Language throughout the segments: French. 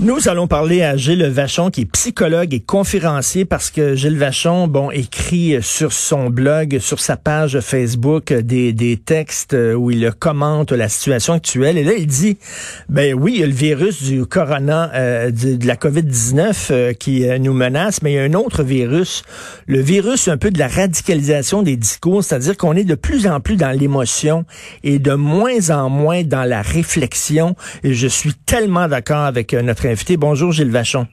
Nous allons parler à Gilles Vachon, qui est psychologue et conférencier, parce que Gilles Vachon, bon, écrit sur son blog, sur sa page Facebook, des, des textes où il commente la situation actuelle. Et là, il dit, ben oui, il y a le virus du corona, euh, de, la COVID-19 euh, qui euh, nous menace, mais il y a un autre virus, le virus un peu de la radicalisation des discours, c'est-à-dire qu'on est de plus en plus dans l'émotion et de moins en moins dans la réflexion. Et je suis tellement d'accord avec notre Bonjour Gilles Vachon.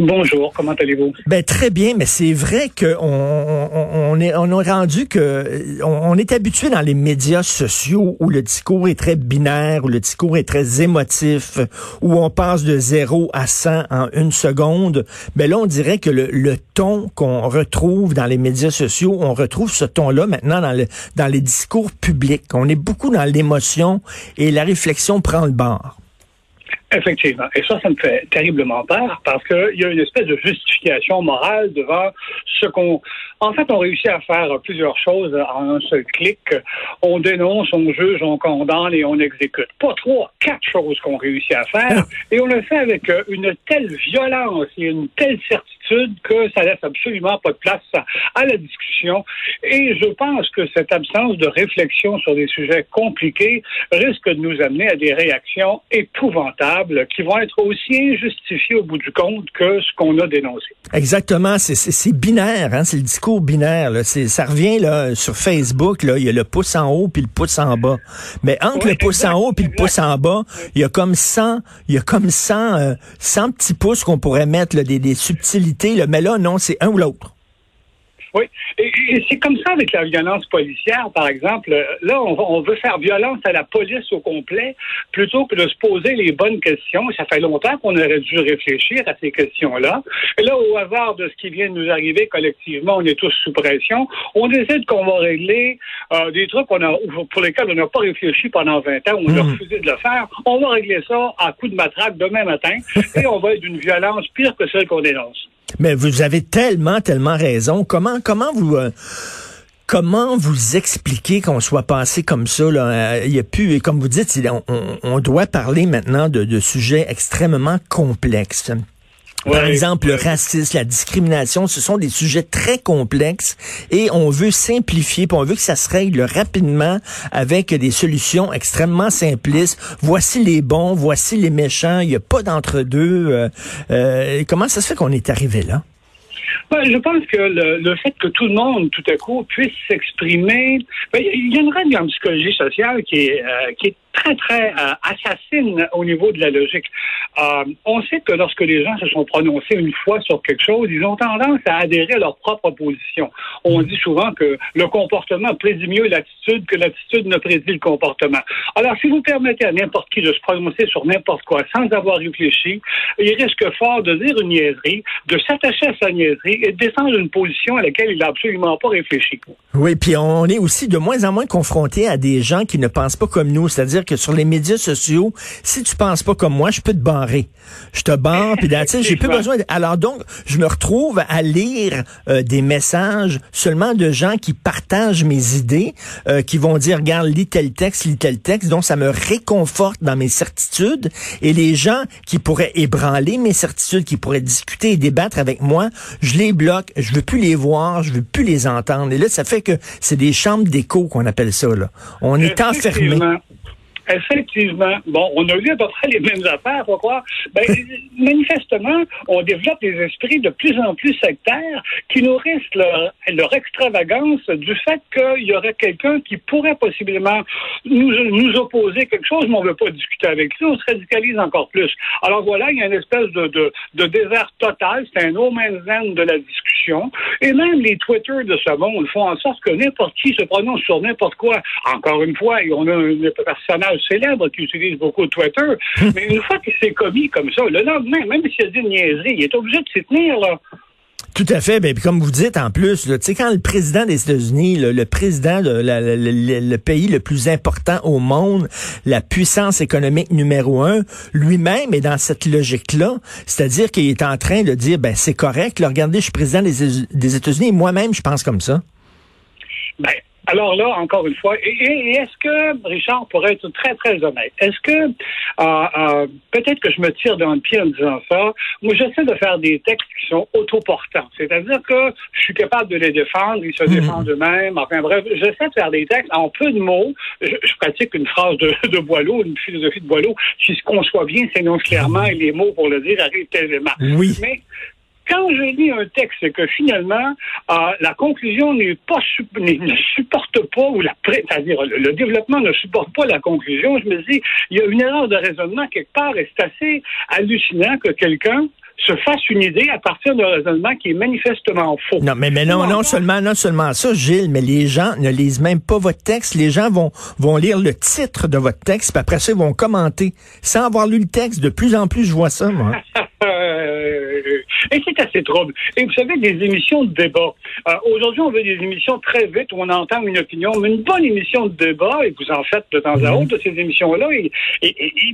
Bonjour, comment allez-vous? Ben très bien, mais c'est vrai qu'on on, est on a rendu que on, est habitué dans les médias sociaux où le discours est très binaire, où le discours est très émotif, où on passe de 0 à 100 en une seconde. Ben là, on dirait que le, le ton qu'on retrouve dans les médias sociaux, on retrouve ce ton-là maintenant dans le dans les discours publics. On est beaucoup dans l'émotion et la réflexion prend le bord. Effectivement. Et ça, ça me fait terriblement peur parce qu'il y a une espèce de justification morale devant ce qu'on... En fait, on réussit à faire plusieurs choses en un seul clic. On dénonce, on juge, on condamne et on exécute. Pas trois, quatre choses qu'on réussit à faire. Et on le fait avec une telle violence et une telle certitude que ça laisse absolument pas de place à la discussion. Et je pense que cette absence de réflexion sur des sujets compliqués risque de nous amener à des réactions épouvantables qui vont être aussi injustifiées au bout du compte que ce qu'on a dénoncé. Exactement, c'est binaire, hein? c'est le discours binaire. Là. Ça revient là, sur Facebook, là, il y a le pouce en haut puis le pouce en bas. Mais entre le pouce en haut puis le pouce en bas, il y a comme 100, il y a comme 100, 100 euh, petits pouces qu'on pourrait mettre, là, des, des subtilités mais là, non, c'est un ou l'autre. Oui, et, c'est comme ça avec la violence policière, par exemple. Là, on, veut faire violence à la police au complet plutôt que de se poser les bonnes questions. Ça fait longtemps qu'on aurait dû réfléchir à ces questions-là. Et là, au hasard de ce qui vient de nous arriver collectivement, on est tous sous pression. On décide qu'on va régler euh, des trucs on a, pour lesquels on n'a pas réfléchi pendant 20 ans, on a hmm. refusé de le faire. On va régler ça à coup de matraque demain matin et on va être d'une violence pire que celle qu'on dénonce. Mais vous avez tellement, tellement raison. Comment, comment vous... Euh, comment vous expliquez qu'on soit passé comme ça? Là? Euh, il y a plus, comme vous dites, on, doit parler maintenant de, de sujets extrêmement complexes. Par exemple, le racisme, la discrimination, ce sont des sujets très complexes et on veut simplifier, puis on veut que ça se règle rapidement avec des solutions extrêmement simplistes. Voici les bons, voici les méchants, il n'y a pas d'entre-deux. Euh, euh, comment ça se fait qu'on est arrivé là? Ben, je pense que le, fait que tout le monde, tout à coup, puisse s'exprimer, ben, il y a une règle en psychologie sociale qui est, euh, qui est très, très euh, assassine au niveau de la logique. Euh, on sait que lorsque les gens se sont prononcés une fois sur quelque chose, ils ont tendance à adhérer à leur propre position. On dit souvent que le comportement prédit mieux l'attitude que l'attitude ne prédit le comportement. Alors, si vous permettez à n'importe qui de se prononcer sur n'importe quoi sans avoir réfléchi, il risque fort de dire une niaiserie, de s'attacher à sa niaiserie et de descendre une position à laquelle il n'a absolument pas réfléchi. Oui, puis on est aussi de moins en moins confronté à des gens qui ne pensent pas comme nous, c'est-à-dire que sur les médias sociaux, si tu penses pas comme moi, je peux te barrer. Je te barre, puis j'ai plus besoin. De... Alors donc, je me retrouve à lire euh, des messages seulement de gens qui partagent mes idées, euh, qui vont dire, regarde, lis tel texte, lis tel texte. Donc, ça me réconforte dans mes certitudes. Et les gens qui pourraient ébranler mes certitudes, qui pourraient discuter et débattre avec moi, je les bloque. Je veux plus les voir, je veux plus les entendre. Et là, ça fait que c'est des chambres d'écho qu'on appelle ça. Là. On est enfermé. Effectivement, bon, on a lu à peu près les mêmes affaires, croire. Ben, manifestement, on développe des esprits de plus en plus sectaires qui nourrissent leur, extravagance du fait qu'il y aurait quelqu'un qui pourrait possiblement nous, nous opposer quelque chose, mais on ne veut pas discuter avec lui, on se radicalise encore plus. Alors voilà, il y a une espèce de, de, désert total, c'est un no man's de la discussion, et même les Twitter de ce monde font en sorte que n'importe qui se prononce sur n'importe quoi. Encore une fois, on a un personnage célèbre qui utilise beaucoup Twitter, mais une fois qu'il s'est commis comme ça, le lendemain, même s'il a dit une niaiserie, il est obligé de s'y tenir, là. Tout à fait. Ben, comme vous dites en plus, tu sais, quand le président des États-Unis, le, président de le, pays le plus important au monde, la puissance économique numéro un, lui-même est dans cette logique-là. C'est-à-dire qu'il est en train de dire, ben c'est correct. Là, regardez, je suis président des, États-Unis moi-même, je pense comme ça. Ben, alors là, encore une fois, et, est-ce que, Richard, pourrait être très, très honnête, est-ce que, euh, euh, peut-être que je me tire dans le pied en disant ça, moi j'essaie de faire des textes qui sont autoportants, c'est-à-dire que je suis capable de les défendre, ils se hmm. défendent eux-mêmes, enfin bref, j'essaie de faire des textes en peu de mots, je, pratique une phrase de, de Boileau, une philosophie de Boileau, qui se conçoit bien, s'énonce clairement, et les mots pour le dire arrivent tellement. Oui. Mais quand je lis un texte et que finalement euh, la conclusion n'est pas ne supporte pas ou la c'est-à-dire le, développement ne supporte pas la conclusion, je me dis il y a une erreur de raisonnement quelque part et c'est assez hallucinant que quelqu'un se fasse une idée à partir d'un raisonnement qui est manifestement faux. Non, mais, mais non, non seulement, non seulement ça, Gilles, mais les gens ne lisent même pas votre texte. Les gens vont, vont lire le titre de votre texte, puis après ça, ils vont commenter sans avoir lu le texte. De plus en plus, je vois ça, moi. Et c'est assez trouble. Et vous savez, des émissions de débat. Euh, aujourd'hui, on veut des émissions très vite où on entend une opinion, mais une bonne émission de débat, et vous en faites de temps à mhm. autre de ces émissions-là, et,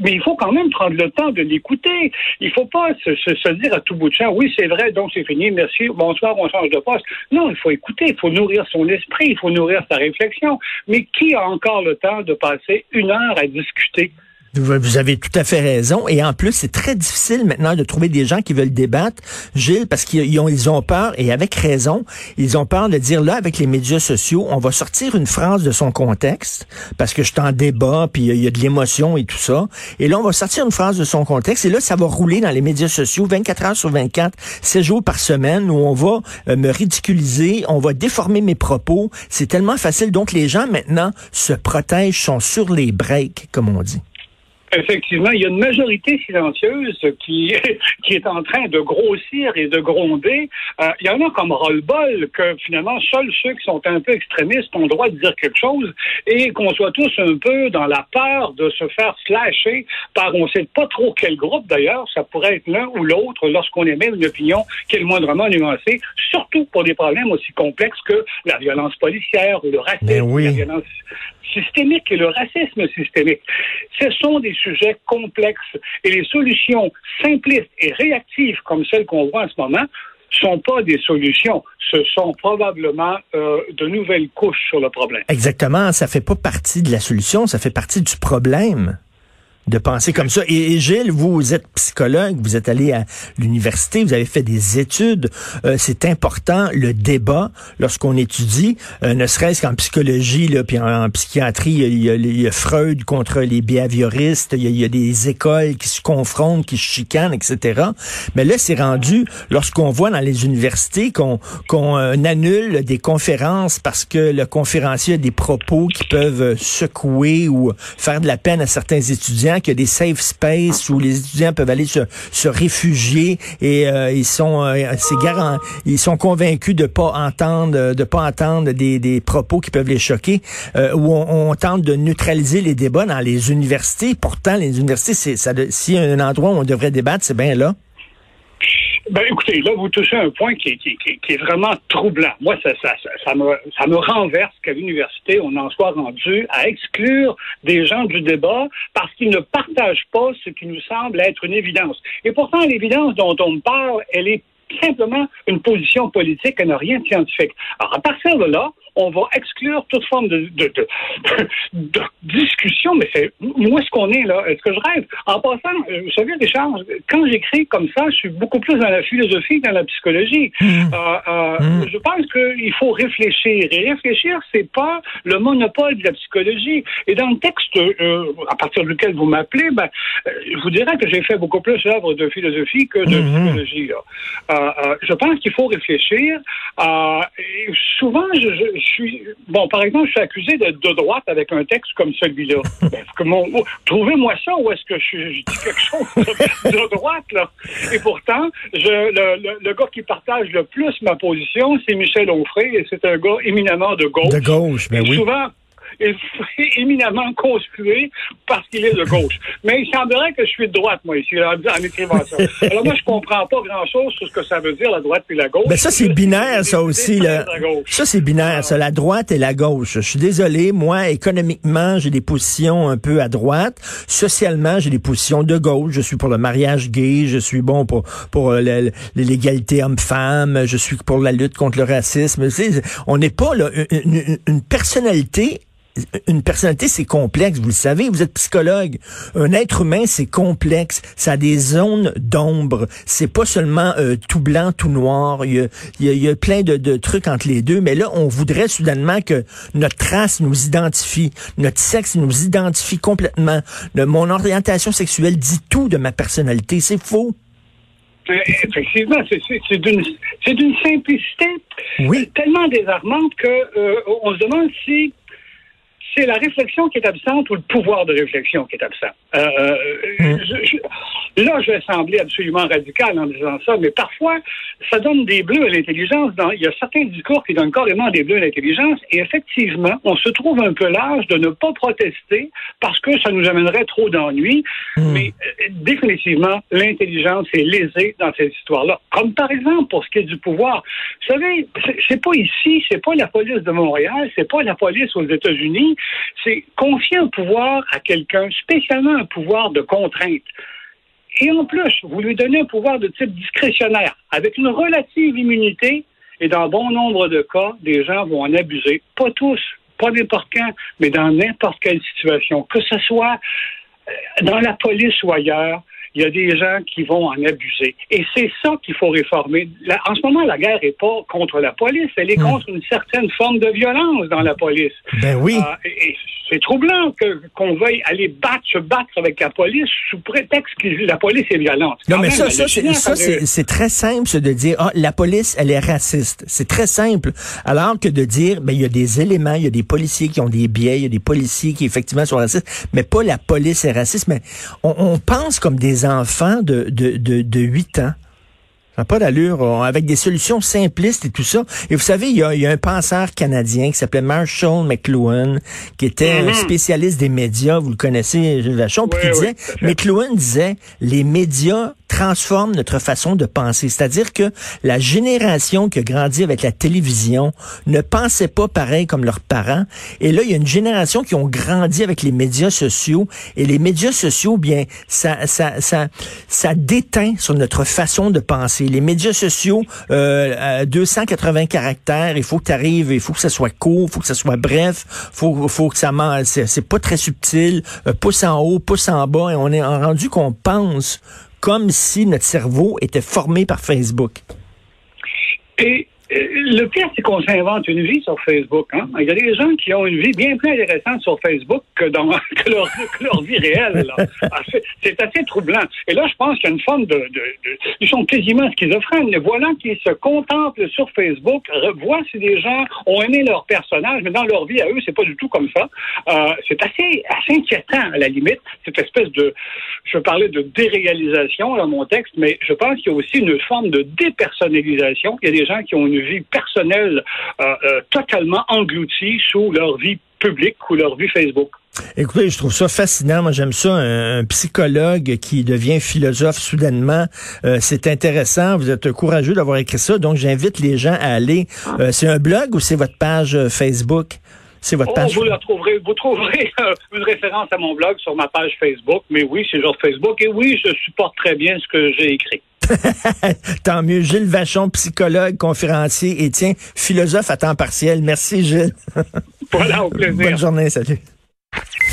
mais il faut quand même prendre le temps de l'écouter. Il faut pas se, se, dire à tout bout de champ, oui, c'est vrai, donc c'est fini, merci, bonsoir, on change de poste. Non, il faut écouter, il faut nourrir son esprit, il faut nourrir sa réflexion. Mais qui a encore le temps de passer une heure à discuter? Vous avez tout à fait raison. Et en plus, c'est très difficile maintenant de trouver des gens qui veulent débattre, Gilles, parce qu'ils ont, peur, et avec raison, ils ont peur de dire là, avec les médias sociaux, on va sortir une phrase de son contexte, parce que je suis en débat, puis il y a de l'émotion et tout ça. Et là, on va sortir une phrase de son contexte, et là, ça va rouler dans les médias sociaux 24 heures sur 24, 7 jours par semaine, où on va euh, me ridiculiser, on va déformer mes propos. C'est tellement facile. Donc, les gens maintenant se protègent, sont sur les breaks, comme on dit. Effectivement, il y a une majorité silencieuse qui, qui est en train de grossir et de gronder. Euh, il y en a comme roll-ball que finalement, seuls ceux qui sont un peu extrémistes ont le droit de dire quelque chose et qu'on soit tous un peu dans la peur de se faire slasher par on ne sait pas trop quel groupe d'ailleurs, ça pourrait être l'un ou l'autre lorsqu'on émet une opinion qui est le moindrement nuancée, surtout pour des problèmes aussi complexes que la violence policière ou le racisme, la violence systémique et le racisme systémique. Ce sont des sujets complexes. Et les solutions simplistes et réactives comme celles qu'on voit en ce moment sont pas des solutions, ce sont probablement euh, de nouvelles couches sur le problème. Exactement, ça fait pas partie de la solution, ça fait partie du problème de penser comme ça. Et, Gilles, vous, êtes psychologue, vous êtes allé à l'université, vous avez fait des études. Euh, c'est important le débat lorsqu'on étudie, euh, ne serait-ce qu'en psychologie, là, puis en, psychiatrie, il y, a, Freud contre les behavioristes, il y, a, des écoles qui se confrontent, qui se chicanent, etc. Mais là, c'est rendu lorsqu'on voit dans les universités qu'on qu'on euh, annule des conférences parce que le conférencier a des propos qui peuvent secouer ou faire de la peine à certains étudiants qu'il y a des safe space où les étudiants peuvent aller se, se réfugier et euh, ils sont euh, c'est garant, ils sont convaincus de pas entendre de pas entendre des, des propos qui peuvent les choquer euh, où on, tente de neutraliser les débats dans les universités. Pourtant, les universités, c'est ça. A un endroit où on devrait débattre, c'est bien là. Ben, écoutez, là, vous touchez un point qui, est vraiment troublant. Moi, ça, me, ça me renverse qu'à l'université, on en soit rendu à exclure des gens du débat parce qu'ils ne partagent pas ce qui nous semble être une évidence. Et pourtant, l'évidence dont on parle, elle est simplement une position politique et n'a rien de scientifique. Alors, à partir de là, on va exclure toute forme de, de, de, de discussion. Mais c'est où est-ce qu'on est là? Est-ce que je rêve? En passant, euh, vous savez, Richard, quand j'écris comme ça, je suis beaucoup plus dans la philosophie que dans la psychologie. Mmh. Euh, euh, Mmh. Je pense qu'il faut réfléchir. Et réfléchir, c'est pas le monopole de la psychologie. Et dans le texte euh, à partir duquel vous m'appelez, ben, je vous dirais que j'ai fait beaucoup plus œuvre de philosophie que de Mhm. psychologie. là. Je pense qu'il faut réfléchir. Souvent, je, je- je suis bon. Par exemple, je suis accusé d'être de droite avec un texte comme celui-là. Ben, oh, Trouvez-moi ça où est-ce que je, je dis quelque chose de, de droite là? Et pourtant, je, le, le- le gars qui partage le plus ma position, c'est Michel Onfray, et c'est un gars éminemment de gauche. De gauche, ben Et oui. Souvent, est éminemment conspué parce qu'il est de gauche. Mais il semblerait que je suis de droite, moi, ici, en, en écrivant ça. Alors moi, je comprends pas grand-chose sur ce que ça veut dire, la droite et la gauche. Ben ça, c'est binaire, ça aussi. Là. Ça, c'est binaire, ça, la droite et la gauche. Je suis désolé, moi, économiquement, j'ai des positions un peu à droite. Socialement, j'ai des positions de gauche. Je suis pour le mariage gay, je suis bon pour pour euh, l'égalité homme-femme, je suis pour la lutte contre le racisme. On n'est pas là, une, une- une personnalité une personnalité, c'est complexe, vous le savez, vous êtes psychologue. Un être humain, c'est complexe. Ça a des zones d'ombre. C'est pas seulement euh, tout blanc, tout noir. Il y a, il y a- il y a plein de, de trucs entre les deux. Mais là, on voudrait soudainement que notre race nous identifie, notre sexe nous identifie complètement. Le- mon orientation sexuelle dit tout de ma personnalité. C'est faux. Euh, Effectivement, c'est d'une simplicité Oui. tellement désarmante que euh, on se demande si c'est la réflexion qui est absente ou le pouvoir de réflexion qui est absent. Euh, euh, Mm. je- je- là, je vais sembler absolument radical en disant ça, mais parfois, ça donne des bleus à l'intelligence. Il y a certains discours qui donnent carrément des bleus à l'intelligence, et effectivement, on se trouve un peu l'âge de ne pas protester parce que ça nous amènerait trop d'ennuis, mais euh, définitivement, l'intelligence est lésée dans cette histoire-là. Comme par exemple, pour ce qui est du pouvoir. Vous savez, c'est pas ici, c'est pas la police de Montréal, c'est pas la police aux États-Unis, c'est confier un pouvoir à quelqu'un, spécialement un pouvoir de contrainte. Et en plus, vous lui donnez un pouvoir de type discrétionnaire, avec une relative immunité, et dans bon nombre de cas, des gens vont en abuser. Pas tous, pas n'importe quand, mais dans n'importe quelle situation. Que ce soit euh, dans la police ou ailleurs, il y a des gens qui vont en abuser. Et c'est ça qu'il faut réformer. La- en ce moment, la guerre n'est pas contre la police, elle est Hmm. contre une certaine forme de violence dans la police. Ben oui. Et c'est troublant qu'on veuille aller battre, se battre avec la police sous prétexte que la police est violente. Non, Quand mais même, ça, ça, c'est, très simple, de dire, ah, la police, elle est raciste. C'est très simple. Alors que de dire, ben, il y a des éléments, il y a des policiers qui ont des biais, il y a des policiers qui, effectivement, sont racistes, mais pas la police est raciste. Mais on, on pense comme des enfants de, de, de, de 8 ans. Ça n'a pas d'allure, avec des solutions simplistes et tout ça. Et vous savez, il y a, il y a un penseur canadien qui s'appelait Marshall McLuhan, qui était un spécialiste des médias, vous le connaissez, Gilles Vachon, Oui, qui disait. McLuhan disait, les médias transforment notre façon de penser. C'est-à-dire que la génération qui a grandi avec la télévision ne pensait pas pareil comme leurs parents. Et là, il y a une génération qui ont grandi avec les médias sociaux. Et les médias sociaux, bien, ça, ça, ça, ça déteint sur notre façon de penser. Les médias sociaux, euh, à 280 caractères, il faut que tu arrives, il faut que ça soit court, il faut que ça soit bref, faut, faut que ça c'est pas très subtil, euh, pouce en haut, pouce en bas, et on est rendu qu'on pense comme si notre cerveau était formé par Facebook. Le pire, c'est qu'on s'invente une vie sur Facebook. Hein? Il y a des gens qui ont une vie bien plus intéressante sur Facebook que, dans, leur, vie réelle. Ah, c'est- assez troublant. Et là, je pense qu'il y a une forme de... ils sont quasiment schizophrènes. Les voilà qui se contemplent sur Facebook, voient si des gens ont aimé leur personnage, mais dans leur vie à eux, c'est pas du tout comme ça. Euh, c'est assez, assez inquiétant, à la limite, cette espèce de... Je parlais de déréalisation dans mon texte, mais je pense qu'il y a aussi une forme de dépersonnalisation. Il y a des gens qui ont une vie personnelle euh, euh, totalement engloutie sous leur vie publique ou leur vie Facebook. Écoutez, je trouve ça fascinant. Moi, j'aime ça. Un, un psychologue qui devient philosophe soudainement, euh, c'est intéressant. Vous êtes courageux d'avoir écrit ça. Donc, j'invite les gens à aller. euh, c'est un blog ou c'est votre page Facebook? C'est votre Oh, page. vous la trouverez, vous trouverez euh, une référence à mon blog sur ma page Facebook. Mais oui, c'est genre Facebook. Et oui, je supporte très bien ce que j'ai écrit. Tant mieux. Gilles Vachon, psychologue, conférencier et tiens, philosophe à temps partiel. Merci, Gilles. Voilà, au plaisir. Bonne journée, salut.